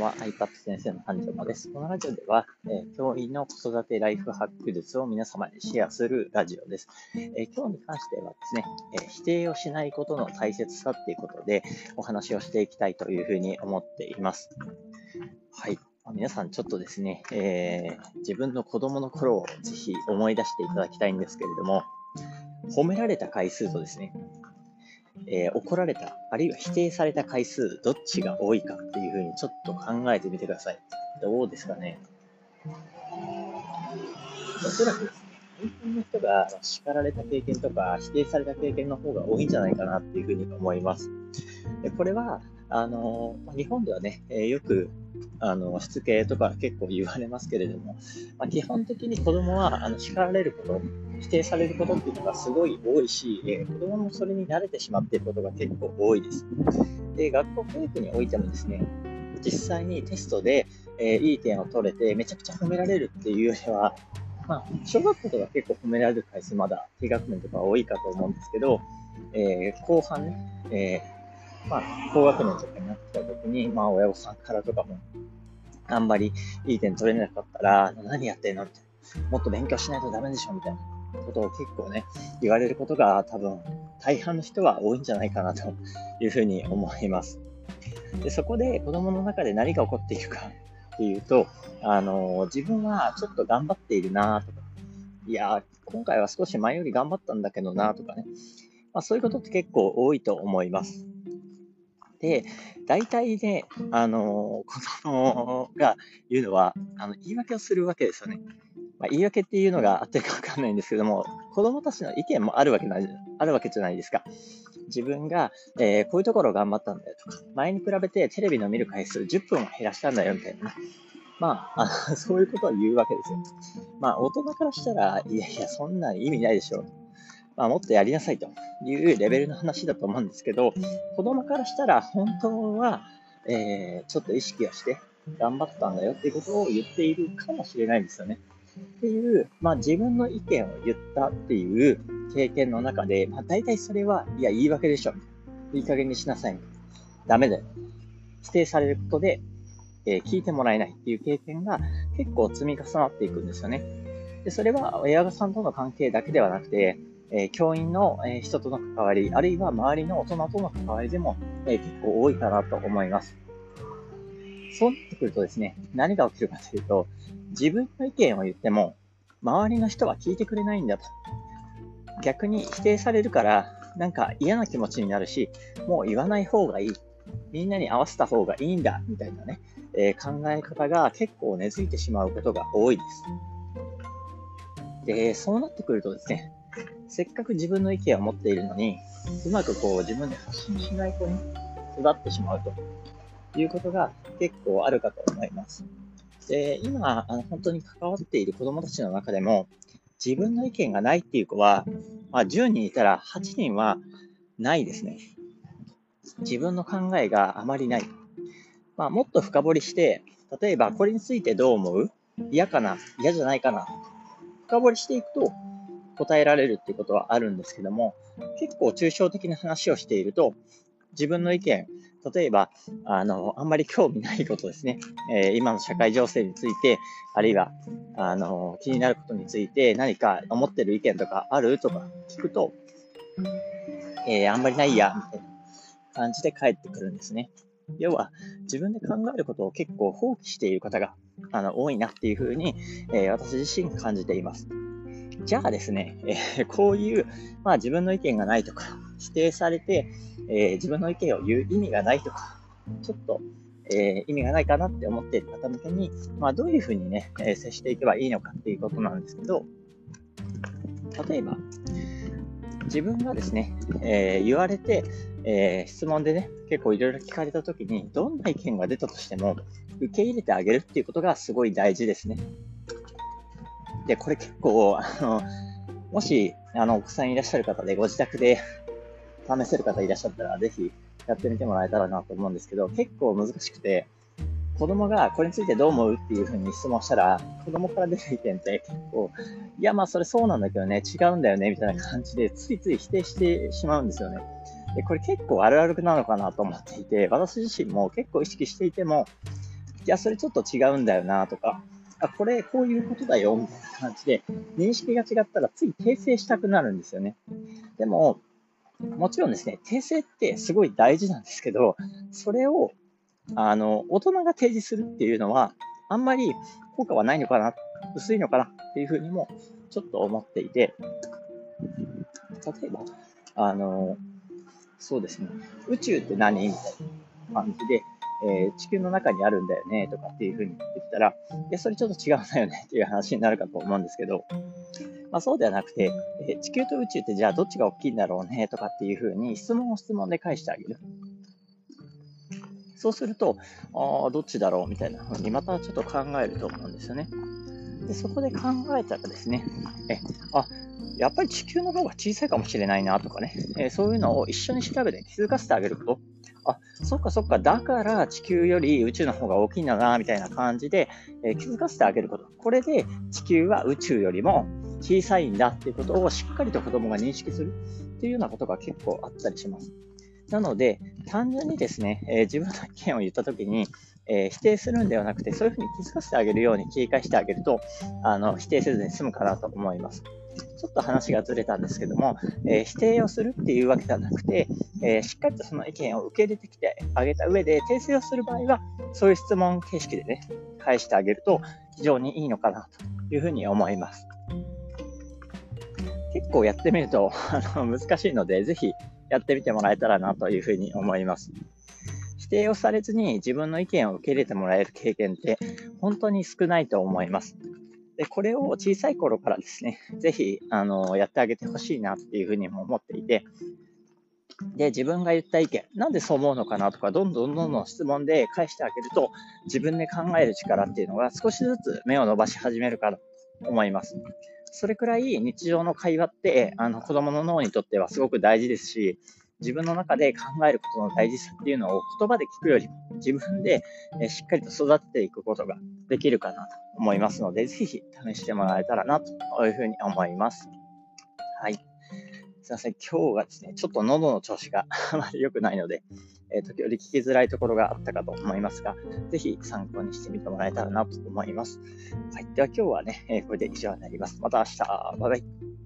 は iPad 先生の誕生です。このラジオでは、えー、教員の子育てライフハック術を皆様にシェアするラジオです。えー、今日に関してはですね、えー、否定をしないことの大切さっていうことでお話をしていきたいというふうに思っています。はい。皆さんちょっとですね、え自分の子供の頃をぜひ思い出していただきたいんですけれども、褒められた回数とですね、えー、怒られた、あるいは否定された回数、どっちが多いかっていうふうにちょっと考えてみてください。どうですかね？おそらくですね、大半の人が叱られた経験とか否定された経験の方が多いんじゃないかなっていうふうに思います。これは、あの、日本ではね、え、よく、あの、しつけとか結構言われますけれども、まあ、基本的に子供は、あの、叱られること、否定されることっていうのがすごい多いし、えー、子供もそれに慣れてしまっていることが結構多いです。で、学校教育においてもですね、実際にテストで、えー、いい点を取れて、めちゃくちゃ褒められるっていうよりは、まあ、小学校とか結構褒められる回数まだ低学年とか多いかと思うんですけど、えー、後半ね、えまあ、高学年とかになってた時に、まあ、親御さんからとかも、あんまりいい点取れなかったら、何やってんのって、もっと勉強しないとダメでしょみたいなことを結構ね、言われることが多分、大半の人は多いんじゃないかなというふうに思います。でそこで子供の中で何が起こっているかっていうと、あの自分はちょっと頑張っているなとか、いや、今回は少し前より頑張ったんだけどなとかね、まあ、そういうことって結構多いと思います。で、大体ね、あの、子供が言うのは、あの、言い訳をするわけですよね。まあ、言い訳っていうのがあってるかわかんないんですけども、子供たちの意見もあるわけない、あるわけじゃないですか。自分が、えー、こういうところを頑張ったんだよとか、前に比べてテレビの見る回数10分を減らしたんだよみたいな。まあ、あそういうことを言うわけですよ。まあ、大人からしたら、いやいや、そんな意味ないでしょ。まあ、もっとやりなさいというレベルの話だと思うんですけど、子供からしたら本当は、えー、ちょっと意識をして頑張ったんだよっていうことを言っているかもしれないんですよね。っていう、まあ自分の意見を言ったっていう経験の中で、まあ大体それは、いや、言い訳でしょ。いい加減にしなさい。ダメだよ。否定されることで、えー、聞いてもらえないっていう経験が結構積み重なっていくんですよね。で、それは親御さんとの関係だけではなくて、え、教員の、え、人との関わり、あるいは周りの大人との関わりでも、え、結構多いかなと思います。そうなってくるとですね、何が起きるかというと、自分の意見を言っても、周りの人は聞いてくれないんだと。逆に否定されるから、なんか嫌な気持ちになるし、もう言わない方がいい。みんなに合わせた方がいいんだ、みたいなね、えー、考え方が結構根付いてしまうことが多いです。で、そうなってくるとですね、せっかく自分の意見を持っているのに、うまくこう自分で発信しない子に育ってしまうということが結構あるかと思います。で、今、あの本当に関わっている子供たちの中でも、自分の意見がないっていう子は、まあ、10人いたら8人はないですね。自分の考えがあまりない。まあ、もっと深掘りして、例えばこれについてどう思う？嫌かな？嫌じゃないかな？深掘りしていくと、答えられるっていうことはあるんですけども、結構抽象的な話をしていると、自分の意見、例えば、あの、あんまり興味ないことですね。えー、今の社会情勢について、あるいは、あの、気になることについて何か思ってる意見とかあるとか聞くと、えー、あんまりないや、みたいな感じで返ってくるんですね。要は、自分で考えることを結構放棄している方が、あの、多いなっていうふうに、えー、私自身感じています。じゃあですね、えー、こういう、まあ自分の意見がないとか、否定されて、えー、自分の意見を言う意味がないとか、ちょっと、えー、意味がないかなって思っている方向けに、まあどういうふうにね、え接していけばいいのかっていうことなんですけど、例えば、自分がですね、え言われて、え質問でね、結構いろいろ聞かれたときに、どんな意見が出たとしても、受け入れてあげるっていうことがすごい大事ですね。で、これ結構、あの、もし、あの、お子さんいらっしゃる方で、ご自宅で試せる方いらっしゃったら、ぜひやってみてもらえたらなと思うんですけど、結構難しくて、子供がこれについてどう思うっていうふうに質問したら、子供から出る意見って結構、いや、まあそれそうなんだけどね、違うんだよね、みたいな感じで、ついつい否定してしまうんですよね。で、これ結構あるあるなのかなと思っていて、私自身も結構意識していても、いや、それちょっと違うんだよなとか、あ、これこういうことだよみたいな感じで、認識が違ったらつい訂正したくなるんですよね。でも、もちろんですね、訂正ってすごい大事なんですけど、それを、あの、大人が提示するっていうのは、あんまり効果はないのかな、薄いのかなっていうふうにもちょっと思っていて、例えば、あの、そうですね、宇宙って何？みたいな感じで、えー、地球の中にあるんだよねとかっていうふうに言ってきたら、いや、それちょっと違うんだよねっていう話になるかと思うんですけど、まあ、そうではなくて、えー、地球と宇宙ってじゃあどっちが大きいんだろうねとかっていうふうに質問を質問で返してあげる。そうすると、ああ、どっちだろうみたいなふうにまたちょっと考えると思うんですよね。で、そこで考えたらですね、え、あ、やっぱり地球の方が小さいかもしれないなとかね、えー、そういうのを一緒に調べて気づかせてあげること。あ、そっかそっか、だから地球より宇宙の方が大きいんだな、みたいな感じで、えー、気づかせてあげること。これで地球は宇宙よりも小さいんだっていうことをしっかりと子供が認識するっていうようなことが結構あったりします。なので、単純にですね、えー、自分の意見を言ったときに、えー、否定するんではなくて、そういうふうに気づかせてあげるように警戒してあげると、あの、否定せずに済むかなと思います。ちょっと話がずれたんですけども、えー、否定をするっていうわけではなくて、えー、しっかりとその意見を受け入れてきてあげた上で、訂正をする場合は、そういう質問形式でね、返してあげると非常にいいのかなというふうに思います。結構やってみるとあの難しいので、ぜひやってみてもらえたらなというふうに思います。否定をされずに自分の意見を受け入れてもらえる経験って本当に少ないと思います。で、これを小さい頃からですね、ぜひ、あの、やってあげてほしいなっていうふうにも思っていて、で、自分が言った意見、なんでそう思うのかなとか、どんどんどんどん質問で返してあげると、自分で考える力っていうのが少しずつ目を伸ばし始めるかと思います。それくらい日常の会話って、あの、子供の脳にとってはすごく大事ですし、自分の中で考えることの大事さっていうのを言葉で聞くよりも自分でしっかりと育てていくことができるかなと思いますので、ぜひ試してもらえたらなというふうに思います。はい。すいません。今日がですね、ちょっと喉の調子が あまり良くないので、えー、時折聞きづらいところがあったかと思いますが、ぜひ参考にしてみてもらえたらなと思います。はい。では今日はね、えー、これで以上になります。また明日。バイバイ。